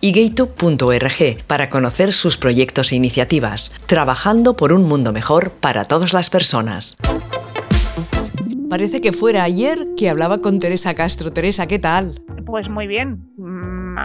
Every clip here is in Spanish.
y gaytube.org para conocer sus proyectos e iniciativas, trabajando por un mundo mejor para todas las personas. Parece que fuera ayer que hablaba con Teresa Castro. Teresa, ¿qué tal? Pues muy bien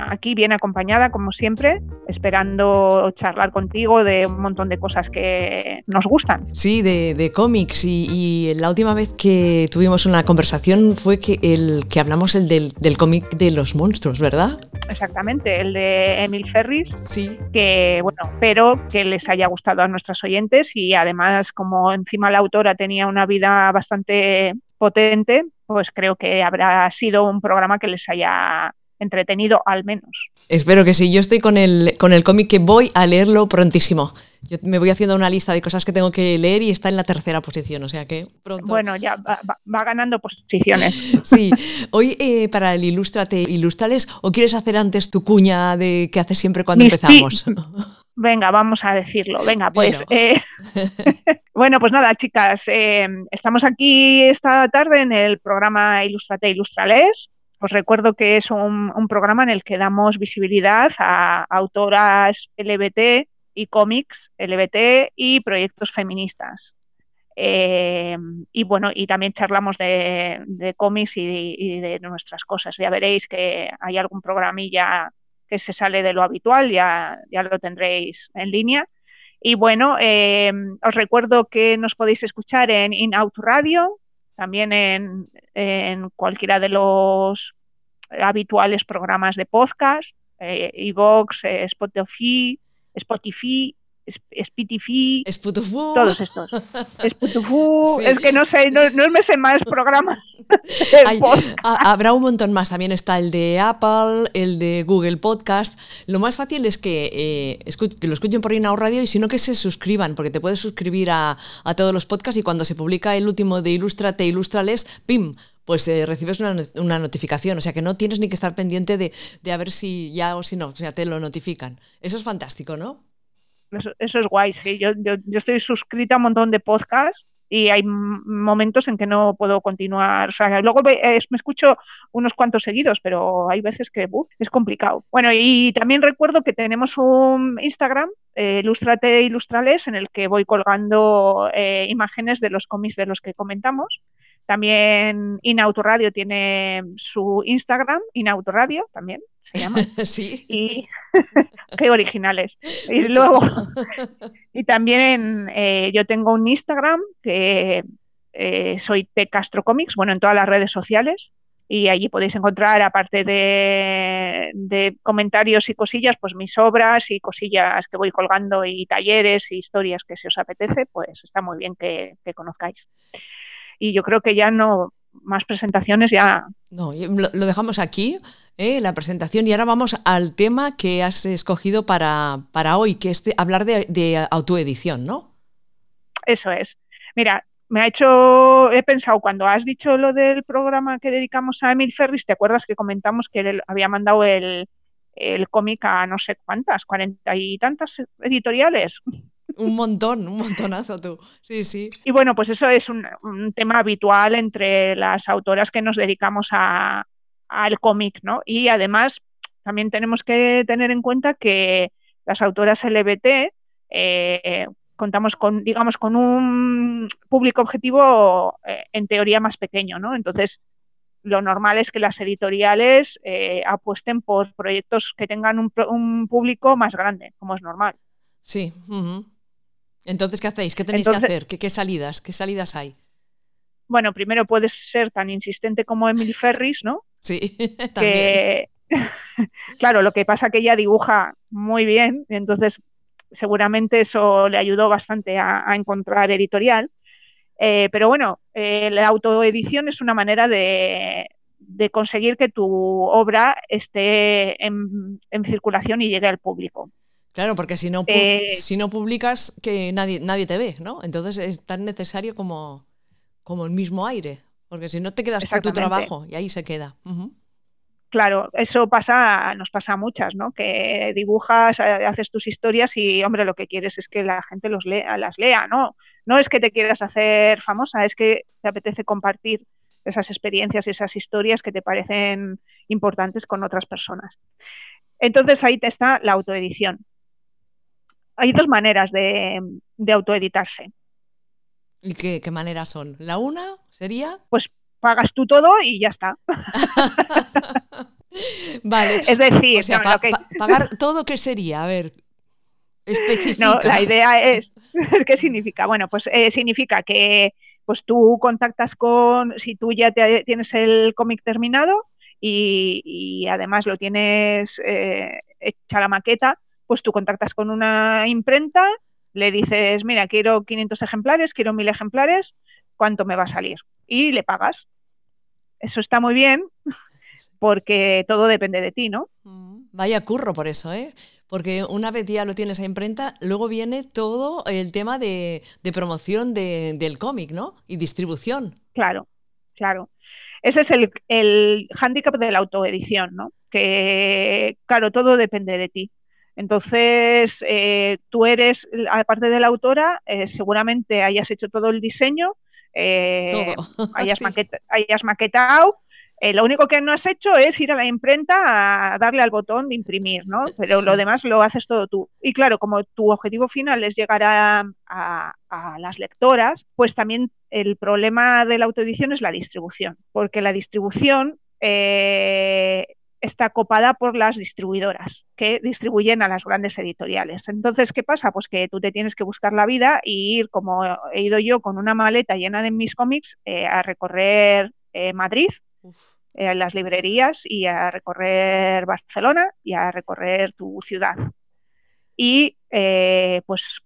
aquí bien acompañada, como siempre, esperando charlar contigo de un montón de cosas que nos gustan. Sí, de, cómics. Y, la última vez que tuvimos una conversación fue que, el, que hablamos el del, cómic de los monstruos, ¿verdad? Exactamente, el de Emil Ferris. Sí. Que, bueno, espero que les haya gustado a nuestros oyentes y además, como encima la autora tenía una vida bastante potente, pues creo que habrá sido un programa que les haya entretenido al menos. Espero que sí. Yo estoy con el, con el cómic que voy a leerlo prontísimo. Yo me voy haciendo una lista de cosas que tengo que leer y está en la tercera posición, o sea que pronto. Bueno, ya va, ganando posiciones. Sí. Hoy eh, para el Ilústrate, Ilustrales, ¿o quieres hacer antes tu cuña de que haces siempre cuando empezamos? Venga, vamos a decirlo. Venga, pues. Eh, bueno, pues nada, chicas, eh, estamos aquí esta tarde en el programa Ilustrate Ilustrales. Os recuerdo que es un, programa en el que damos visibilidad a autoras LBT y cómics LBT y proyectos feministas. Eh, y bueno, y también charlamos de, cómics y de, nuestras cosas. Ya veréis que hay algún programilla que se sale de lo habitual, ya, ya lo tendréis en línea. Y bueno, eh, os recuerdo que nos podéis escuchar en In-Out Radio, también en, en cualquiera de los habituales programas de podcast, eh, Evox, eh, Spotify, Spotify, Spotify, todos estos. es que no sé, no, no me sé más programas. habrá un montón más. También está el de Apple, el de Google Podcast. Lo más fácil es que, eh, que lo escuchen por Inau Radio y si no que se suscriban, porque te puedes suscribir a, a todos los podcasts y cuando se publica el último de Ilustrate, Ilustrales, ¡pim! pues eh, recibes una, notificación. O sea que no tienes ni que estar pendiente de, a ver si ya o si no. O sea, te lo notifican. Eso es fantástico, ¿no? Eso, es guay, sí. Yo, yo, estoy suscrita a un montón de podcasts y hay momentos en que no puedo continuar. O sea, luego me escucho unos cuantos seguidos, pero hay veces que es complicado. Bueno, y también recuerdo que tenemos un Instagram, eh, Ilustrate Ilustrales, en el que voy colgando eh, imágenes de los cómics de los que comentamos. También Inautoradio tiene su Instagram, Inautoradio también se llama. Sí. Y qué originales. Y luego, y también eh, yo tengo un Instagram que eh, soy T Castro Comics, bueno, en todas las redes sociales. Y allí podéis encontrar, aparte de, comentarios y cosillas, pues mis obras y cosillas que voy colgando y talleres y historias que si os apetece, pues está muy bien que conozcáis y yo creo que ya no, más presentaciones ya. No, lo, dejamos aquí, ¿eh? la presentación, y ahora vamos al tema que has escogido para, para hoy, que es hablar de, autoedición, ¿no? Eso es. Mira, me ha hecho, he pensado, cuando has dicho lo del programa que dedicamos a Emil Ferris, ¿te acuerdas que comentamos que él había mandado el, el cómic a no sé cuántas, cuarenta y tantas editoriales? Un montón, un montonazo tú. Sí, sí. Y bueno, pues eso es un, tema habitual entre las autoras que nos dedicamos a, al cómic, ¿no? Y además también tenemos que tener en cuenta que las autoras LBT eh, contamos con, digamos, con un público objetivo eh, en teoría más pequeño, ¿no? Entonces, lo normal es que las editoriales eh, apuesten por proyectos que tengan un, público más grande, como es normal. Sí. Entonces, ¿qué hacéis? ¿Qué tenéis que hacer? ¿Qué, salidas? ¿Qué salidas hay? Bueno, primero puedes ser tan insistente como Emily Ferris, ¿no? Sí, también. claro, lo que pasa es que ella dibuja muy bien, entonces seguramente eso le ayudó bastante a, encontrar editorial. Eh, pero bueno, eh, la autoedición es una manera de, conseguir que tu obra esté en, circulación y llegue al público. Claro, porque si no, eh, si no publicas, que nadie, nadie te ve, ¿no? Entonces es tan necesario como, como el mismo aire, porque si no te quedas con tu trabajo y ahí se queda. Claro, eso pasa, nos pasa a muchas, ¿no? Que dibujas, eh, haces tus historias y, hombre, lo que quieres es que la gente los lea, las lea, ¿no? No es que te quieras hacer famosa, es que te apetece compartir esas experiencias y esas historias que te parecen importantes con otras personas. Entonces ahí te está la autoedición. Hay dos maneras de, autoeditarse. ¿Y qué, qué maneras son? ¿La una sería? Pues pagas tú todo y ya está. vale. Es decir, pagar todo, ¿qué sería? A ver, especifica. No, la idea es, ¿qué significa? Bueno, pues eh, significa que pues tú contactas con, si tú ya tienes el cómic terminado y, además lo tienes eh, hecha la maqueta, pues tú contactas con una imprenta, le dices, mira, quiero 500 ejemplares, quiero 1000 ejemplares, ¿cuánto me va a salir? Y le pagas. Eso está muy bien porque todo depende de ti, ¿no? Mm, vaya curro por eso, ¿eh? Porque una vez ya lo tienes a imprenta, luego viene todo el tema de, promoción del cómic, ¿no? Y distribución. Claro, claro. Ese es el, el hándicap de la autoedición, ¿no? Que, claro, todo depende de ti. Entonces, eh, tú eres, aparte de la autora, eh, seguramente hayas hecho todo el diseño, eh, hayas, maquetado. Lo único que no has hecho es ir a la imprenta a darle al botón de imprimir, ¿no? Pero lo demás lo haces todo tú. Y claro, como tu objetivo final es llegar a, las lectoras, pues también el problema de la autoedición es la distribución, porque la distribución eh, está copada por las distribuidoras que distribuyen a las grandes editoriales. Entonces, ¿qué pasa? Pues que tú te tienes que buscar la vida y ir, como he ido yo, con una maleta llena de mis cómics eh, a recorrer eh, Madrid, eh, las librerías y a recorrer Barcelona y a recorrer tu ciudad. Y pues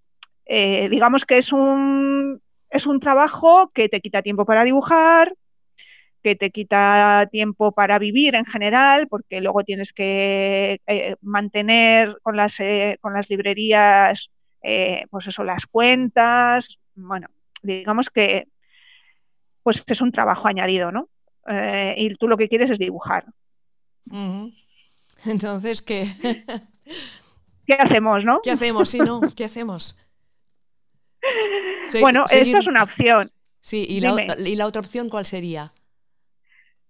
digamos que es un, es un trabajo que te quita tiempo para dibujar, que te quita tiempo para vivir en general, porque luego tienes que eh, mantener con las, eh, con las librerías, eh, pues eso, las cuentas. Bueno, digamos que pues es un trabajo añadido, ¿no? y tú lo que quieres es dibujar. Entonces, ¿qué? ¿Qué hacemos, no? ¿Qué hacemos? Sí, ¿no? ¿Qué hacemos? bueno, esta es una opción. Sí, ¿y la, ¿y la otra opción cuál sería?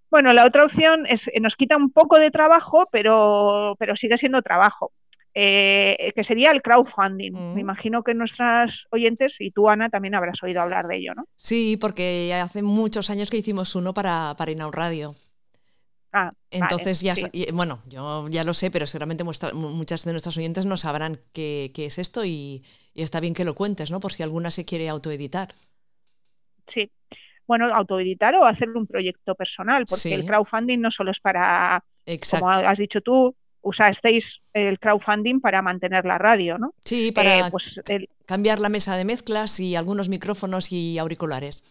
Bueno, la otra opción es, eh, nos quita un poco de trabajo, pero, pero sigue siendo trabajo. Eh, que sería el crowdfunding. Me mm. imagino que nuestras oyentes y tú, Ana, también habrás oído hablar de ello, ¿no? Sí, porque hace muchos años que hicimos uno para, para Inaud Radio. Ah, Entonces ya, bueno, yo ya lo sé, pero seguramente muchas de nuestras oyentes no sabrán qué, es esto y, y, está bien que lo cuentes, ¿no? Por si alguna se quiere autoeditar. Sí, bueno, autoeditar o hacer un proyecto personal, porque el crowdfunding no solo es para, como has dicho tú, usasteis el crowdfunding para mantener la radio, ¿no? Sí, para eh, pues, cambiar la mesa de mezclas y algunos micrófonos y auriculares.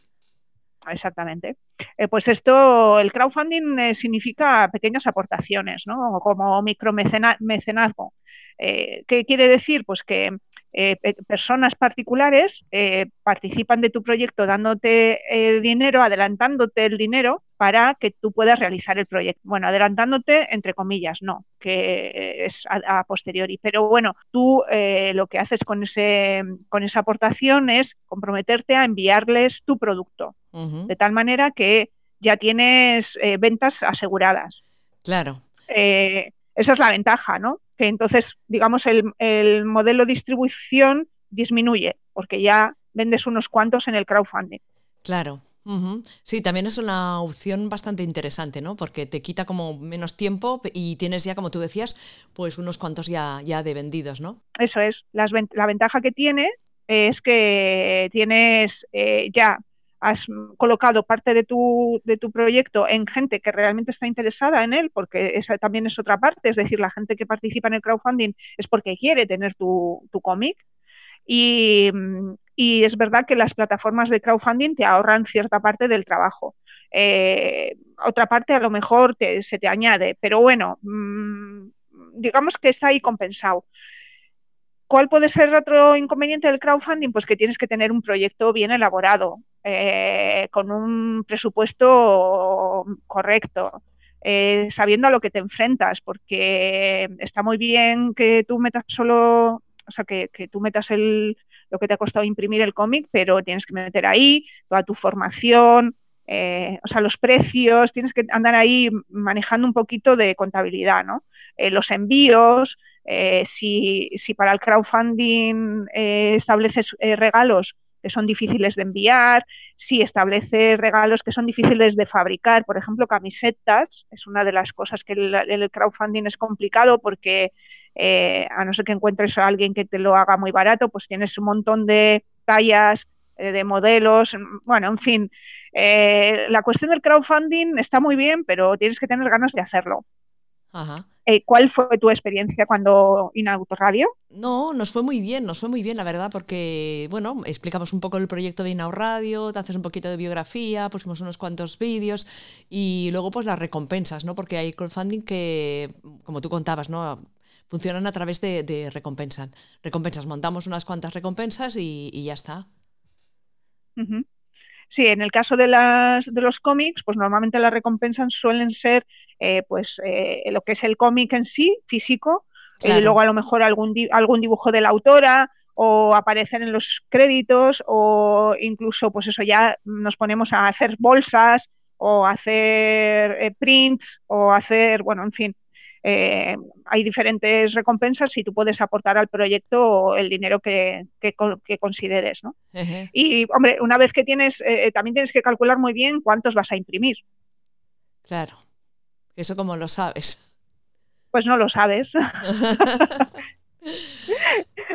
Exactamente. Eh, pues esto, el crowdfunding eh, significa pequeñas aportaciones, ¿no? Como micromecenazgo. ¿Qué quiere decir? Pues que eh, personas particulares eh, participan de tu proyecto dándote eh, dinero, adelantándote el dinero para que tú puedas realizar el proyecto. Bueno, adelantándote entre comillas, no, que es a, posteriori. Pero bueno, tú lo que haces con, ese, con esa aportación es comprometerte a enviarles tu producto, de tal manera que ya tienes ventas aseguradas. Claro. esa es la ventaja, ¿no? Que entonces, digamos, el, modelo de distribución disminuye, porque ya vendes unos cuantos en el crowdfunding. Claro. Sí, también es una opción bastante interesante, ¿no? Porque te quita como menos tiempo y tienes ya, como tú decías, pues unos cuantos ya, ya de vendidos, ¿no? Eso es. la ventaja que tiene es que tienes eh, ya has colocado parte de tu, de tu proyecto en gente que realmente está interesada en él, porque esa también es otra parte, es decir, la gente que participa en el crowdfunding es porque quiere tener tu, cómic. Y, y es verdad que las plataformas de crowdfunding te ahorran cierta parte del trabajo. Eh, otra parte a lo mejor se te añade, pero bueno, mm, digamos que está ahí compensado. ¿Cuál puede ser otro inconveniente del crowdfunding? Pues que tienes que tener un proyecto bien elaborado, eh, con un presupuesto correcto, eh, sabiendo a lo que te enfrentas, porque está muy bien que tú metas solo, o sea, que, tú metas lo que te ha costado imprimir el cómic, pero tienes que meter ahí toda tu formación, eh, o sea, los precios, tienes que andar ahí manejando un poquito de contabilidad, ¿no? los envíos, si, para el crowdfunding estableces regalos que son difíciles de enviar, si establece regalos que son difíciles de fabricar, por ejemplo, camisetas, es una de las cosas que el, crowdfunding es complicado porque eh, a no ser que encuentres a alguien que te lo haga muy barato, pues tienes un montón de tallas, eh, de modelos, bueno, en fin. Eh, la cuestión del crowdfunding está muy bien, pero tienes que tener ganas de hacerlo. Ajá. Eh, ¿Cuál fue tu experiencia cuando inauguró Radio? No, nos fue muy bien, nos fue muy bien, la verdad, porque, bueno, explicamos un poco el proyecto de Inau Radio, te haces un poquito de biografía, pusimos unos cuantos vídeos y luego pues las recompensas, ¿no? Porque hay crowdfunding que, como tú contabas, ¿no? Funcionan a través de, recompensas. Recompensas, montamos unas cuantas recompensas y, ya está. Sí, en el caso de, las, de los cómics, pues normalmente las recompensas suelen ser eh, pues eh, lo que es el cómic en sí, físico, y luego a lo mejor algún, algún dibujo de la autora o aparecer en los créditos o incluso pues eso ya nos ponemos a hacer bolsas o hacer eh, prints o hacer, bueno, en fin, eh, hay diferentes recompensas y tú puedes aportar al proyecto el dinero que, consideres. ¿no? Y, hombre, una vez que tienes, eh, también tienes que calcular muy bien cuántos vas a imprimir. Claro. ¿Eso cómo lo sabes? Pues no lo sabes.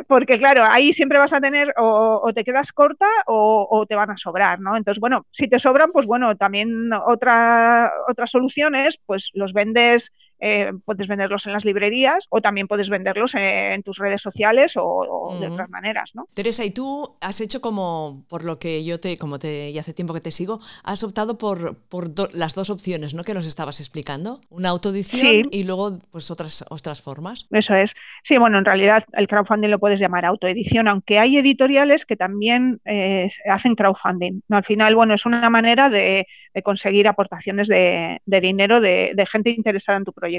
Porque claro, ahí siempre vas a tener o, te quedas corta o, te van a sobrar, ¿no? Entonces, bueno, si te sobran, pues bueno, también otra, otras soluciones, pues los vendes eh, puedes venderlos en las librerías o también puedes venderlos en, tus redes sociales o, de otras maneras, ¿no? Teresa, y tú has hecho como, por lo que yo te, como te, y hace tiempo que te sigo, has optado por, por las dos opciones, ¿no? Que nos estabas explicando, una autoedición y luego pues otras, otras formas. Eso es. Sí, bueno, en realidad el crowdfunding lo puedes llamar autoedición, aunque hay editoriales que también eh, hacen crowdfunding. Al final, bueno, es una manera de, conseguir aportaciones de, dinero de, de gente interesada en tu proyecto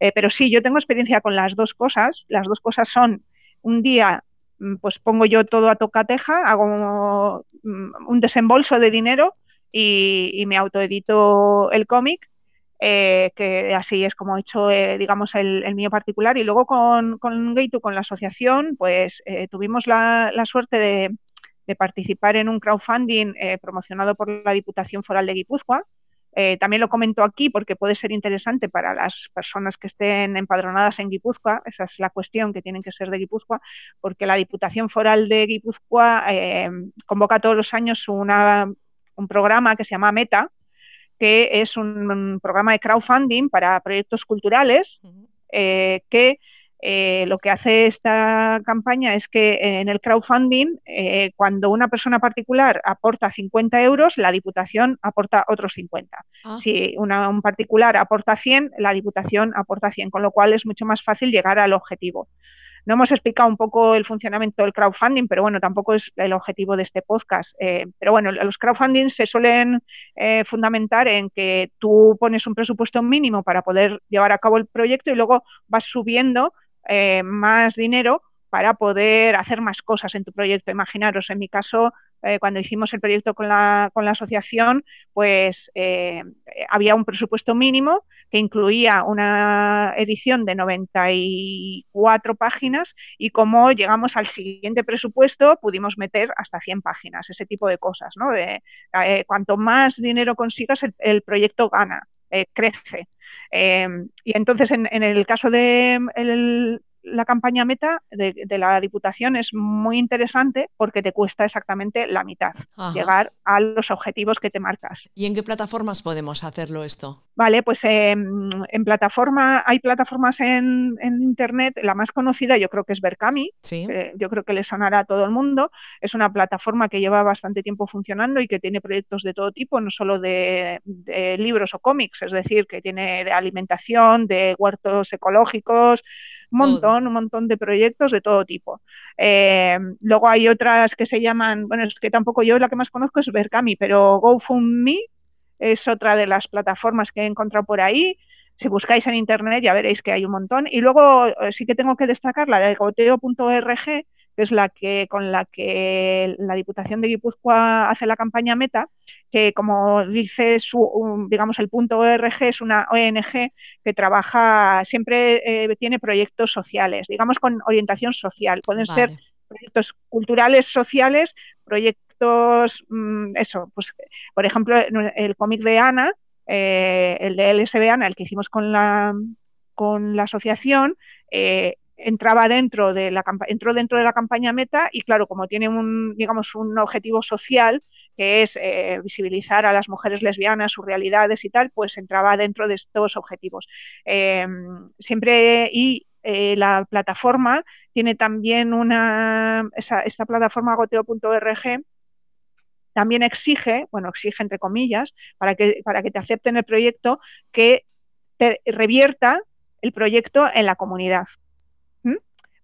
eh, pero sí, yo tengo experiencia con las dos cosas. Las dos cosas son, un día mm, pues pongo yo todo a tocateja, hago mm, un desembolso de dinero y, me autoedito el cómic, eh, que así es como he hecho, eh, digamos, el, mío particular. Y luego con, con con la asociación, pues tuvimos la, suerte de, de, participar en un crowdfunding promocionado por la Diputación Foral de Guipúzcoa, eh, también lo comento aquí porque puede ser interesante para las personas que estén empadronadas en Guipúzcoa, esa es la cuestión que tienen que ser de Guipúzcoa, porque la Diputación Foral de Guipúzcoa eh, convoca todos los años un programa que se llama Meta, que es un, programa de crowdfunding para proyectos culturales eh, que eh, lo que hace esta campaña es que eh, en el crowdfunding, eh, cuando una persona particular aporta 50 euros, la Diputación aporta otros 50. Ah. Si un particular aporta 100, la Diputación aporta 100, con lo cual es mucho más fácil llegar al objetivo. No hemos explicado un poco el funcionamiento del crowdfunding, pero bueno, tampoco es el objetivo de este podcast. pero bueno, los crowdfunding se suelen fundamentar en que tú pones un presupuesto mínimo para poder llevar a cabo el proyecto y luego vas subiendo eh, más dinero para poder hacer más cosas en tu proyecto. Imaginaros, en mi caso, eh, cuando hicimos el proyecto con la, con la asociación, pues eh, había un presupuesto mínimo que incluía una edición de 94 páginas y como llegamos al siguiente presupuesto pudimos meter hasta 100 páginas, ese tipo de cosas. ¿no? De, cuanto más dinero consigas, el, proyecto gana, crece. Y entonces, en, en, el caso de la campaña meta de, la Diputación es muy interesante porque te cuesta exactamente la mitad llegar a los objetivos que te marcas. ¿Y en qué plataformas podemos hacerlo esto? Vale, pues em, en plataforma, hay plataformas en, Internet, la más conocida yo creo que es Berkami, yo creo que le sonará a todo el mundo, es una plataforma que lleva bastante tiempo funcionando y que tiene proyectos de todo tipo, no solo de, libros o cómics, es decir, que tiene de alimentación, de huertos ecológicos, un montón, un montón de proyectos de todo tipo. Em, luego hay otras que se llaman, bueno, es que tampoco yo la que más conozco es Berkami, pero GoFundMe es otra de las plataformas que he encontrado por ahí. Si buscáis en internet ya veréis que hay un montón. Y luego eh, sí que tengo que destacar la de goteo.org, que es la que con la que la Diputación de Guipúzcoa hace la campaña Meta, que como dice su, digamos el punto .org es una ONG que trabaja siempre eh, tiene proyectos sociales, digamos con orientación social. Pueden ser proyectos culturales, sociales, proyectos Mm, eso, pues por ejemplo, el cómic de Ana, eh, el de LSB Ana, el que hicimos con la, con la asociación, eh, entraba dentro de la entró dentro de la campaña Meta y claro, como tiene un digamos un objetivo social que es eh, visibilizar a las mujeres lesbianas, sus realidades y tal, pues entraba dentro de estos objetivos. siempre y la plataforma tiene también una esta plataforma goteo.org también exige, bueno, exige entre comillas, para que, para que te acepten el proyecto, que te revierta el proyecto en la comunidad.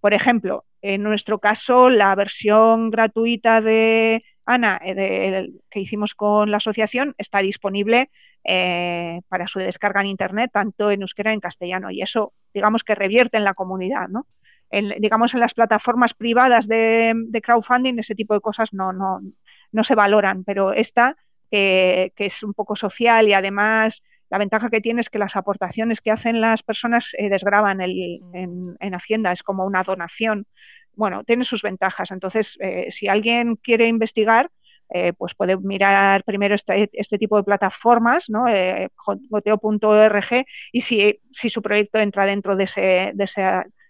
Por ejemplo, en nuestro caso, la versión gratuita de Ana, eh, que hicimos con la asociación, está disponible eh, para su descarga en Internet, tanto en euskera como en castellano, y eso, digamos, que revierte en la comunidad, ¿no? digamos, en las plataformas privadas de, crowdfunding, ese tipo de cosas no, no, no se valoran, pero esta, que es un poco social y además la ventaja que tiene es que las aportaciones que hacen las personas eh, desgraban mm. en, Hacienda, es como una donación. Bueno, tiene sus ventajas. Entonces, eh, si alguien quiere investigar, eh, pues puede mirar primero este, este tipo de plataformas, ¿no? goteo.org, y si, si, su proyecto entra dentro de, ese, de,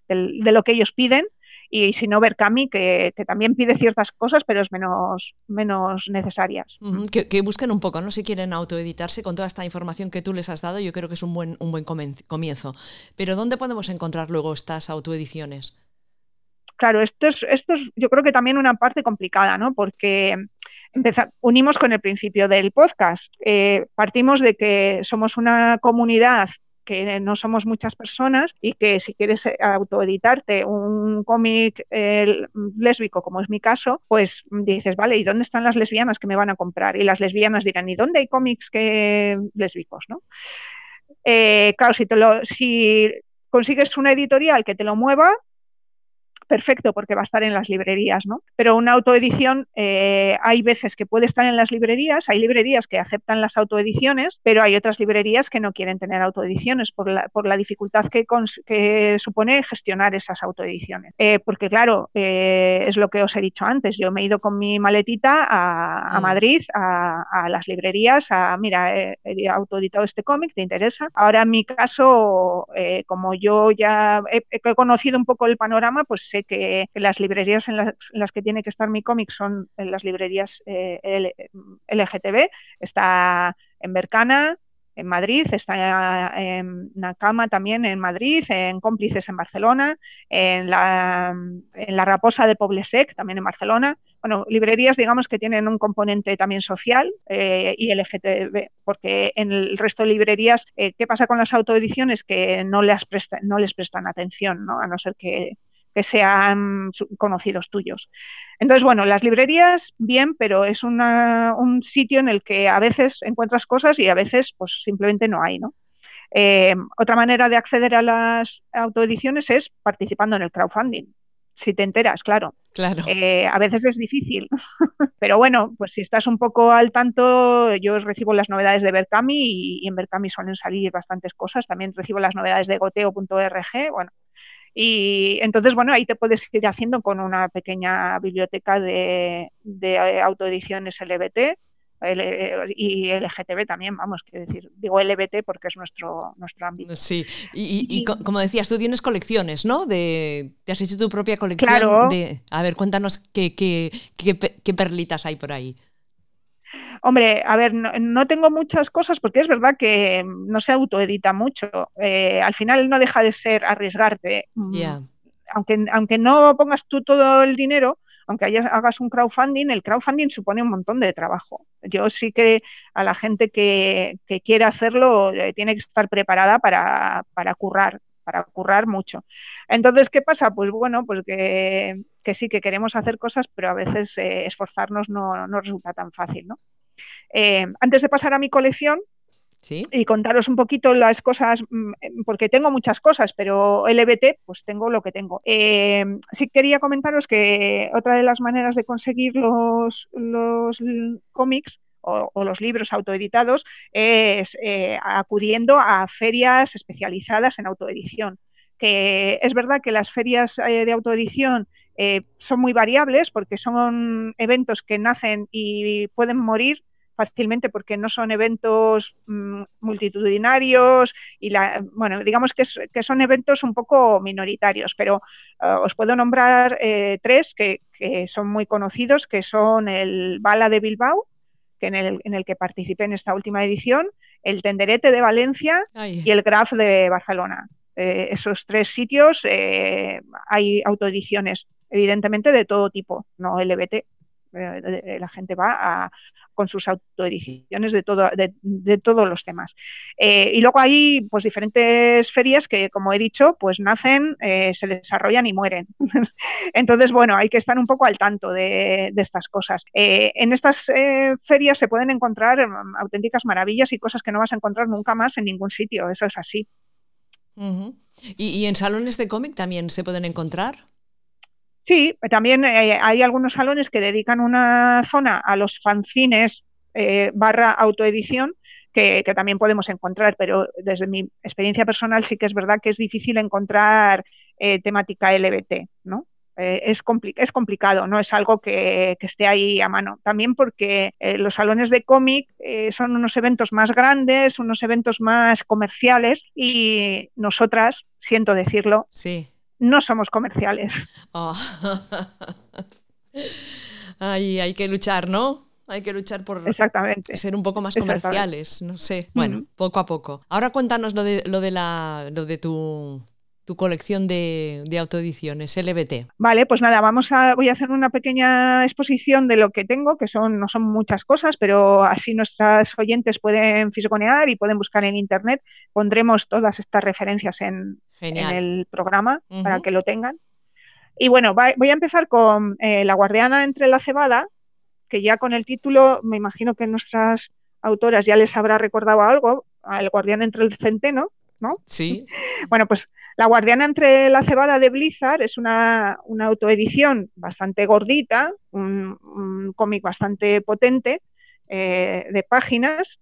de lo que ellos piden, y si no Berkami, que, que también pide ciertas cosas, pero es menos, menos necesarias. que, busquen un poco, ¿no? Si quieren autoeditarse con toda esta información que tú les has dado, yo creo que es un buen, un buen comienzo. Pero ¿dónde podemos encontrar luego estas autoediciones? Claro, esto es, esto es yo creo que también una parte complicada, ¿no? Porque unimos con el principio del podcast. Eh, partimos de que somos una comunidad que no somos muchas personas y que si quieres eh, autoeditarte un cómic lésbico, como es mi caso, pues dices, vale, ¿y dónde están las lesbianas que me van a comprar? Y las lesbianas dirán, ¿y dónde hay cómics que lésbicos? ¿no? Eh, claro, si, te lo, si consigues una editorial que te lo mueva, perfecto porque va a estar en las librerías, ¿no? Pero una autoedición eh, hay veces que puede estar en las librerías, hay librerías que aceptan las autoediciones, pero hay otras librerías que no quieren tener autoediciones por la, por la dificultad que, que, supone gestionar esas autoediciones. Eh, porque claro, eh, es lo que os he dicho antes, yo me he ido con mi maletita a, mm. Madrid, a, las librerías, a, mira, he, autoeditado este cómic, ¿te interesa? Ahora en mi caso, como yo ya he, he conocido un poco el panorama, pues sé que, las librerías en las, que tiene que estar mi cómic son en las librerías eh, LGTB, está en Bercana, en Madrid, está en Nakama también en Madrid, en Cómplices en Barcelona, en la, en la Raposa de Poblesec también en Barcelona. Bueno, librerías, digamos, que tienen un componente también social eh, y LGTB, porque en el resto de librerías, eh, ¿qué pasa con las autoediciones? Que no les, no les prestan atención, ¿no? a no ser que, que sean conocidos tuyos. Entonces, bueno, las librerías, bien, pero es un sitio en el que a veces encuentras cosas y a veces pues simplemente no hay, ¿no? Eh, otra manera de acceder a las autoediciones es participando en el crowdfunding. Si te enteras, claro. Claro. Eh, a veces es difícil, pero bueno, pues si estás un poco al tanto, yo recibo las novedades de Berkami y, y en Berkami suelen salir bastantes cosas. También recibo las novedades de goteo.org. Bueno, y entonces, bueno, ahí te puedes ir haciendo con una pequeña biblioteca de, de autoediciones LBT, y LGTB también, vamos, que decir, digo LBT porque es nuestro, nuestro ámbito. Sí, y, como decías, tú tienes colecciones, ¿no? De, te has hecho tu propia colección. Claro. De, a ver, cuéntanos qué, qué, qué, perlitas hay por ahí. Hombre, a ver, no, tengo muchas cosas porque es verdad que no se autoedita mucho. Eh, al final no deja de ser arriesgarte. Mm, aunque, aunque no pongas tú todo el dinero, aunque hagas un crowdfunding, el crowdfunding supone un montón de trabajo. Yo sí que a la gente que, que quiere hacerlo eh, tiene que estar preparada para, para currar para currar mucho. Entonces, ¿qué pasa? Pues bueno, pues que, sí que queremos hacer cosas, pero a veces eh, esforzarnos no, no, resulta tan fácil, ¿no? Eh, antes de pasar a mi colección, y contaros un poquito las cosas, mm, porque tengo muchas cosas, pero LBT, pues tengo lo que tengo. Eh, sí quería comentaros que otra de las maneras de conseguir los, los cómics o, los libros autoeditados es eh, acudiendo a ferias especializadas en autoedición. Que es verdad que las ferias de autoedición son muy variables porque son eventos que nacen y pueden morir fácilmente porque no son eventos mm, multitudinarios y la, bueno, digamos que, son eventos un poco minoritarios, pero eh, os puedo nombrar eh, tres que, son muy conocidos, que son el Bala de Bilbao, que en, el, en el que participé en esta última edición, el Tenderete de Valencia y el Graf de Barcelona. Eh, esos tres sitios hay autoediciones, evidentemente de todo tipo, no LBT. la gente va a, con sus autoediciones de, todo, de, todos los temas. Eh, y luego hay pues diferentes ferias que, como he dicho, pues nacen, eh, se desarrollan y mueren. Entonces, bueno, hay que estar un poco al tanto de, estas cosas. Eh, en estas ferias se pueden encontrar mm, auténticas maravillas y cosas que no vas a encontrar nunca más en ningún sitio, eso es así. ¿Y en salones de cómic también se pueden encontrar? Sí, también eh, hay algunos salones que dedican una zona a los fanzines eh, barra autoedición que, también podemos encontrar, pero desde mi experiencia personal sí que es verdad que es difícil encontrar eh, temática LBT, ¿no? es, es, complicado, no es algo que, esté ahí a mano. También porque los salones de cómic son unos eventos más grandes, unos eventos más comerciales y nosotras, siento decirlo, sí no somos comerciales. Oh. hay que luchar, ¿no? Hay que luchar por Exactamente. ser un poco más comerciales, no sé. Bueno, poco a poco. Ahora cuéntanos lo de, lo de, la, lo de tu tu colección de, autoediciones, LBT. Vale, pues nada, vamos a, voy a hacer una pequeña exposición de lo que tengo, que son, no son muchas cosas, pero así nuestras oyentes pueden fisgonear y pueden buscar en internet. Pondremos todas estas referencias en, el programa para que lo tengan. Y bueno, voy a empezar con eh, La guardiana entre la cebada, que ya con el título me imagino que nuestras autoras ya les habrá recordado algo, El guardián entre el centeno, ¿no? Sí. bueno, pues La guardiana entre la cebada de Blizzard es una, autoedición bastante gordita, un, cómic bastante potente eh, de páginas.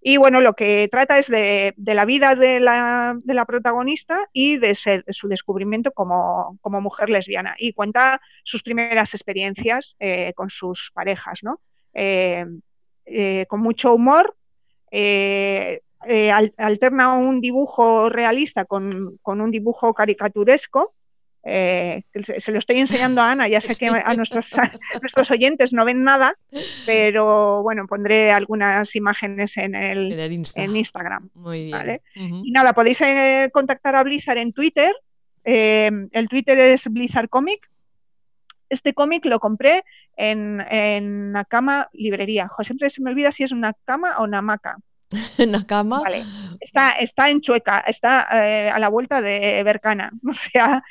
Y bueno, lo que trata es de, la vida de la, protagonista y de, su descubrimiento como, mujer lesbiana. Y cuenta sus primeras experiencias eh, con sus parejas, ¿no? Eh, con mucho humor, eh, alterna un dibujo realista con, un dibujo caricaturesco. Eh, se, lo estoy enseñando a Ana, ya sé que a nuestros, nuestros oyentes no ven nada, pero bueno, pondré algunas imágenes en, el, en Instagram. Muy bien. Y nada, podéis eh, contactar a Blizzard en Twitter. el Twitter es Blizzard Comic. Este cómic lo compré en, en cama librería. siempre se me olvida si es una cama o una hamaca. en la cama. Está, está en Chueca, está eh, a la vuelta de Bercana, o sea,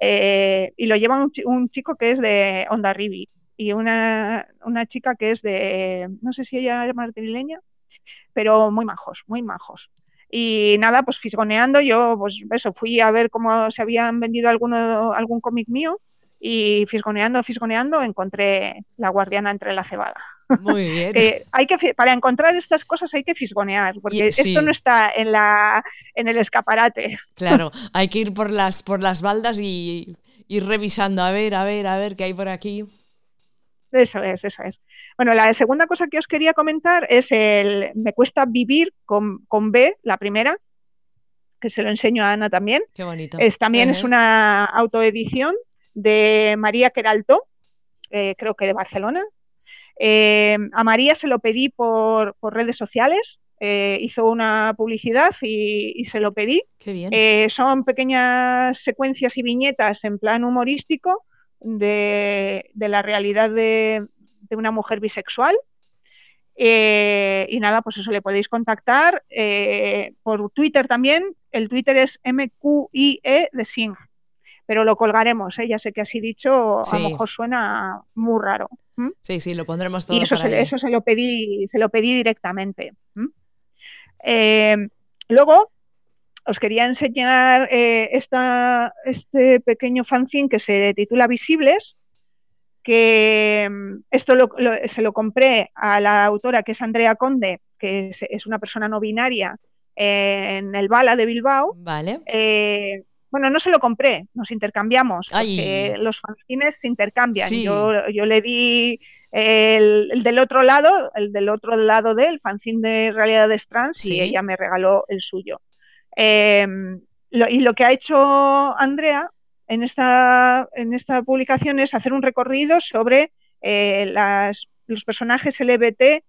eh, y lo lleva un, chico que es de Onda Rivi y una, chica que es de, no sé si ella es madrileña, pero muy majos, muy majos. Y nada, pues fisgoneando, yo pues eso, fui a ver cómo se habían vendido alguno, algún cómic mío y fisgoneando, fisgoneando, encontré La Guardiana entre la cebada. Muy bien. hay que, para encontrar estas cosas hay que fisgonear, porque esto no está en, la, en el escaparate. Claro, hay que ir por las, por las baldas y ir revisando, a ver, a ver, a ver qué hay por aquí. Eso es, eso es. Bueno, la segunda cosa que os quería comentar es el Me cuesta vivir con, con B, la primera, que se lo enseño a Ana también. Qué bonito. Es, también es una autoedición de María Queralto, eh, creo que de Barcelona. Eh, a María se lo pedí por, redes sociales, eh, hizo una publicidad y, se lo pedí. Qué bien. son pequeñas secuencias y viñetas en plan humorístico de, la realidad de, de, una mujer bisexual. y nada, pues eso le podéis contactar por Twitter también. El Twitter es MQIE de Sing pero lo colgaremos, ¿eh? ya sé que así dicho, a lo mejor suena muy raro. Sí, sí, lo pondremos todo. Y eso, se, eso se lo pedí, se lo pedí directamente. Eh, luego, os quería enseñar eh, este pequeño fanzine que se titula Visibles, que mm, esto se lo compré a la autora que es Andrea Conde, que es, una persona no binaria en el Bala de Bilbao. Vale. Eh, bueno, no se lo compré, nos intercambiamos, porque los fanzines se intercambian. Yo, le di el, del otro lado, el del otro lado del fanzine de realidades trans y ella me regaló el suyo. Em, y lo que ha hecho Andrea en esta, en esta publicación es hacer un recorrido sobre eh, los personajes LGBT eh,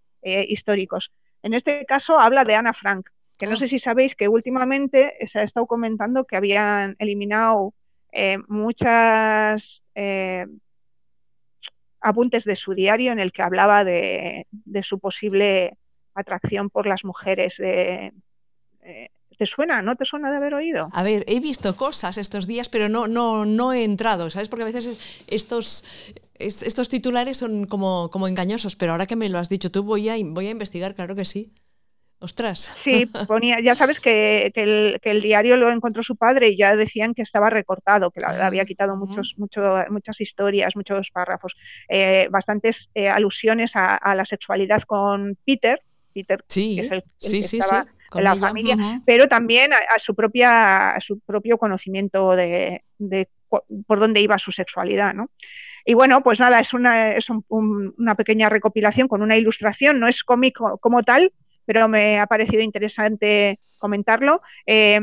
históricos. En este caso habla de Ana Frank, que no ah. sé si sabéis que últimamente se ha estado comentando que habían eliminado eh, muchas eh, apuntes de su diario en el que hablaba de, su posible atracción por las mujeres. De, eh, ¿Te suena? ¿No te suena de haber oído? A ver, he visto cosas estos días, pero no, no, no he entrado, ¿sabes? Porque a veces estos, estos titulares son como, como engañosos, pero ahora que me lo has dicho tú, voy a, voy a investigar, claro que sí. Ostras. Sí, ponía, ya sabes que, el, diario lo encontró su padre y ya decían que estaba recortado, que le había quitado muchos, muchas historias, muchos párrafos, eh, bastantes eh, alusiones a, la sexualidad con Peter, Peter sí, que es el, sí, sí, estaba en la familia, pero también a, su propia, su propio conocimiento de, por dónde iba su sexualidad, ¿no? Y bueno, pues nada, es una, es una pequeña recopilación con una ilustración, no es cómico como tal, pero me ha parecido interesante comentarlo. Eh,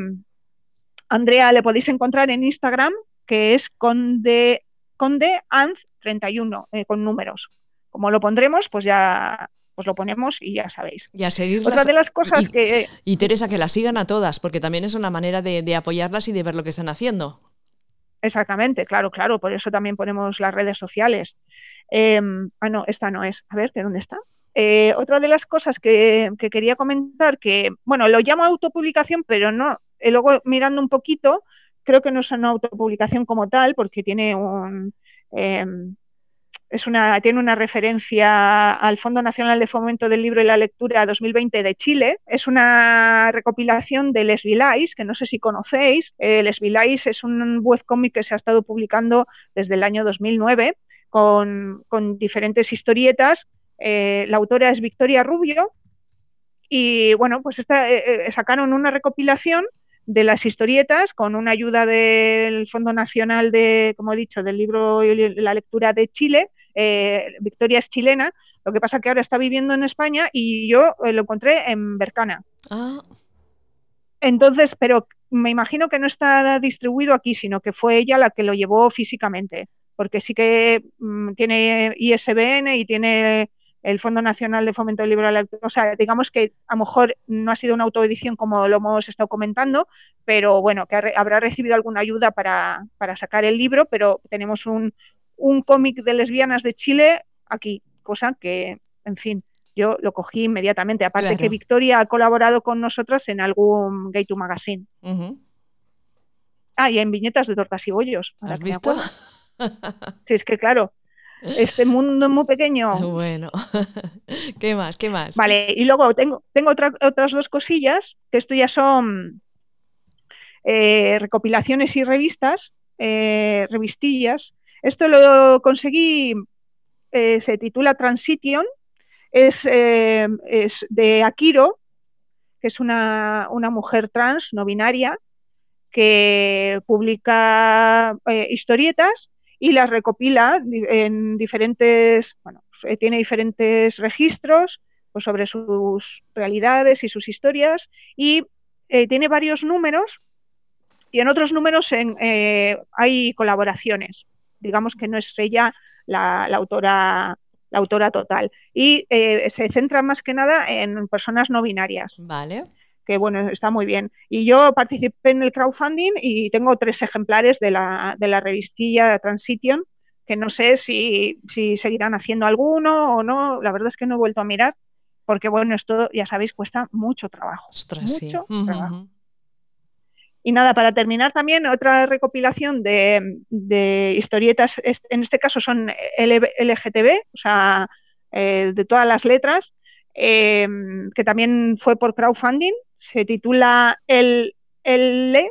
Andrea le podéis encontrar en Instagram, que es conde, condeanz31, eh, con números. Como lo pondremos, pues ya pues lo ponemos y ya sabéis. Y a seguirlas. Otra de las cosas que... Y Teresa, que las sigan a todas, porque también es una manera de, apoyarlas y de ver lo que están haciendo. Exactamente, claro, claro, por eso también ponemos las redes sociales. Eh, ah, no, esta no es. A ver, ¿de dónde está? Eh, otra de las cosas que, quería comentar, que, bueno, lo llamo autopublicación, pero no, eh, luego mirando un poquito, creo que no es una autopublicación como tal, porque tiene un... Em, es una, tiene una referencia al Fondo Nacional de Fomento del Libro y la Lectura 2020 de Chile. Es una recopilación de Les Vilais, que no sé si conocéis. Eh, Les Vilais es un webcómic que se ha estado publicando desde el año 2009 con, con diferentes historietas eh, la autora es Victoria Rubio y bueno, pues esta, eh, eh, sacaron una recopilación de las historietas con una ayuda del Fondo Nacional de, como he dicho, del libro y la lectura de Chile. Victoria es chilena, lo que pasa que ahora está viviendo en España y yo lo encontré en Bercana. Ah. Entonces, pero me imagino que no está distribuido aquí, sino que fue ella la que lo llevó físicamente, porque sí que mm, tiene ISBN y tiene el Fondo Nacional de Fomento del Libro de O sea, digamos que a lo mejor no ha sido una autoedición como lo hemos estado comentando, pero bueno, que habrá recibido alguna ayuda para, sacar el libro, pero tenemos un, cómic de lesbianas de Chile aquí, cosa que, en fin, yo lo cogí inmediatamente. Aparte que Victoria ha colaborado con nosotras en algún Gay to Magazine. Ah, y en viñetas de tortas y bollos. ¿Has visto? Sí, es que claro, este mundo es muy pequeño. Bueno, ¿qué más? ¿Qué más? Vale, y luego tengo, tengo otras dos cosillas, que esto ya son eh, recopilaciones y revistas, eh, revistillas. Esto lo conseguí, eh, se titula Transition, es, es, de Akiro, que es una, una mujer trans, no binaria, que publica historietas y las recopila en diferentes, bueno, eh, tiene diferentes registros pues, sobre sus realidades y sus historias y eh, tiene varios números y en otros números hay colaboraciones. Digamos que no es ella la, autora la autora total. Y se centra más que nada en personas no binarias. Vale que bueno, está muy bien. Y yo participé en el crowdfunding y tengo tres ejemplares de la, de la revistilla Transition, que no sé si, seguirán haciendo alguno o no, la verdad es que no he vuelto a mirar, porque bueno, esto ya sabéis, cuesta mucho trabajo. mucho trabajo. Y nada, para terminar también otra recopilación de, historietas, en este caso son LGTB, o sea, eh, de todas las letras, eh, que también fue por crowdfunding se titula el, el le,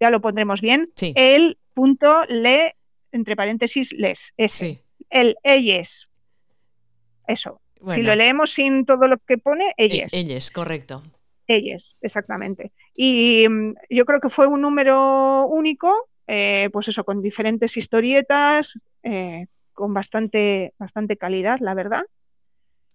ya lo pondremos bien, el punto le, entre paréntesis, les, ese. El ellos. Eso. Si lo leemos sin todo lo que pone, ellos. E, ellos, correcto. Ellos, exactamente. Y mm, yo creo que fue un número único, eh, pues eso, con diferentes historietas, eh, con bastante, bastante calidad, la verdad.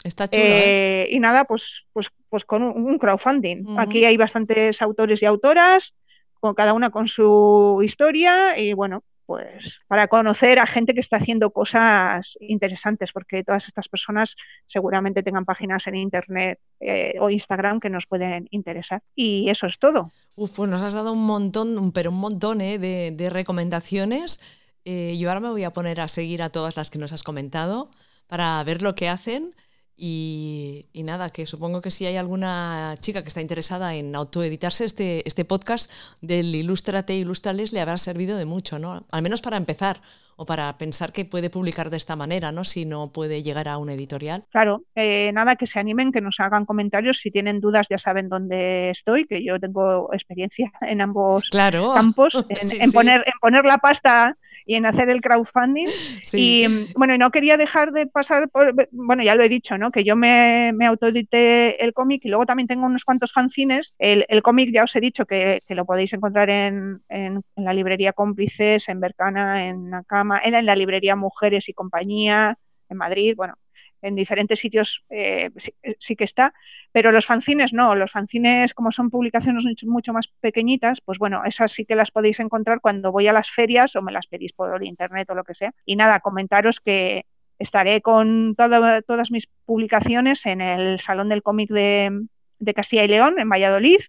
Está chulo. ¿eh? ¿eh? Y nada, pues, pues, pues con un, crowdfunding. Aquí hay bastantes autores y autoras, con cada una con su historia y bueno, pues para conocer a gente que está haciendo cosas interesantes, porque todas estas personas seguramente tengan páginas en internet eh, o Instagram que nos pueden interesar. Y eso es todo. Uf, pues nos has dado un montón, pero un montón ¿eh? de, recomendaciones. yo ahora me voy a poner a seguir a todas las que nos has comentado para ver lo que hacen. Y, nada, que supongo que si hay alguna chica que está interesada en autoeditarse, este, este podcast del Ilústrate, Ilustrales le habrá servido de mucho, ¿no? Al menos para empezar o para pensar que puede publicar de esta manera, ¿no? Si no puede llegar a una editorial. Claro, eh, nada, que se animen, que nos hagan comentarios. Si tienen dudas, ya saben dónde estoy, que yo tengo experiencia en ambos campos, en, Poner, en poner la pasta y en hacer el crowdfunding. Y bueno, no quería dejar de pasar por, bueno, ya lo he dicho, ¿no? Que yo me, me autoedité el cómic y luego también tengo unos cuantos fanzines. El, el cómic ya os he dicho que, que lo podéis encontrar en, en, la librería Cómplices, en Bercana, en Nakama, en, en la librería Mujeres y Compañía, en Madrid, bueno, en diferentes sitios eh, eh, sí, que está, pero los fanzines no, los fanzines como son publicaciones mucho más pequeñitas, pues bueno, esas sí que las podéis encontrar cuando voy a las ferias o me las pedís por internet o lo que sea. Y nada, comentaros que estaré con todas mis publicaciones en el Salón del Cómic de, de Castilla y León, en Valladolid,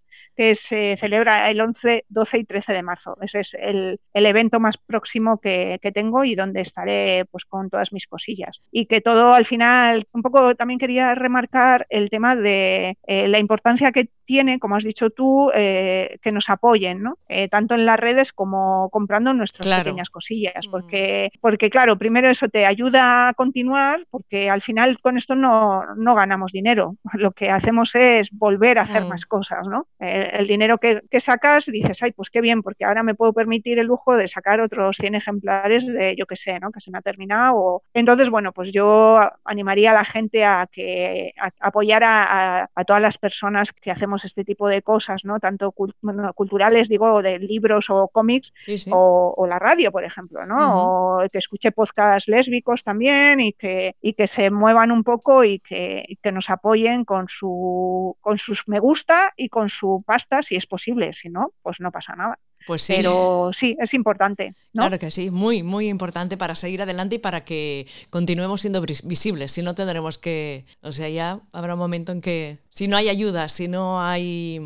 que se celebra el 11, 12 y 13 de marzo. Ese es el, evento más próximo que, tengo y donde estaré pues con todas mis cosillas. Y que todo al final, un poco también quería remarcar el tema de eh, la importancia que tiene, como has dicho tú, eh, que nos apoyen, ¿no? Eh, tanto en las redes como comprando nuestras pequeñas cosillas. Mm. Porque, porque, claro, primero eso te ayuda a continuar, porque al final con esto no, no ganamos dinero. Lo que hacemos es volver a hacer mm. más cosas, ¿no? el dinero que, sacas, dices, ay, pues qué bien, porque ahora me puedo permitir el lujo de sacar otros 100 ejemplares de, yo qué sé, ¿no? Que se me ha terminado. Entonces, bueno, pues yo animaría a la gente a que apoyara a, todas las personas que hacemos este tipo de cosas, ¿no? Tanto culturales, digo, de libros o cómics, O, la radio, por ejemplo, ¿no? O que escuche podcasts lésbicos también y que, y que se muevan un poco y que, y que nos apoyen con, su, con sus me gusta y con su si es posible, si no, pues no pasa nada. Pues sí. Pero sí, es importante. Claro que sí, muy, muy importante para seguir adelante y para que continuemos siendo visibles. Si no, tendremos que. O sea, ya habrá un momento en que, si no hay ayuda, si no hay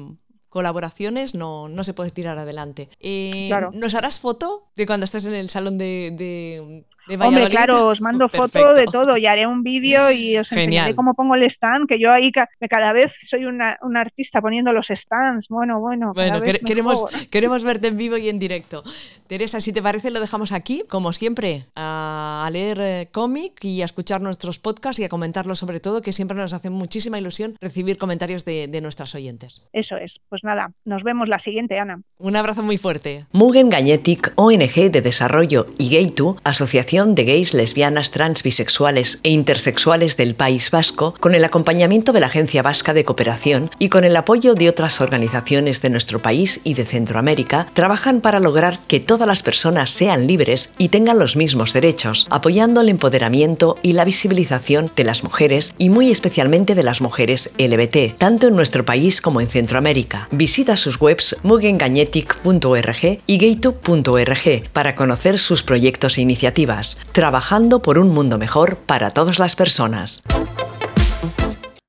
colaboraciones, no, no se puede tirar adelante. Eh, ¿Nos harás foto de cuando estés en el salón de, Hombre, claro, os mando foto de todo y haré un vídeo y os enseñaré cómo pongo el stand, que yo ahí cada vez soy una, un artista poniendo los stands. Bueno, bueno. Bueno, queremos, queremos verte en vivo y en directo. Teresa, si te parece, lo dejamos aquí, como siempre, a, leer eh, cómic y a escuchar nuestros podcasts y a comentarlos sobre todo, que siempre nos hace muchísima ilusión recibir comentarios de, de nuestras oyentes. Eso es. Pues nada, nos vemos la siguiente, Ana. Un abrazo muy fuerte. Mugen Gagnetic, ONG de Desarrollo y Gaitu, Asociación De Gays, Lesbianas, Trans, Bisexuales e Intersexuales del País Vasco, con el acompañamiento de la Agencia Vasca de Cooperación y con el apoyo de otras organizaciones de nuestro país y de Centroamérica, trabajan para lograr que todas las personas sean libres y tengan los mismos derechos, apoyando el empoderamiento y la visibilización de las mujeres y muy especialmente de las mujeres LBT, tanto en nuestro país como en Centroamérica. Visita sus webs mugengañetic.org y gaytube.org para conocer sus proyectos e iniciativas, trabajando por un mundo mejor para todas las personas.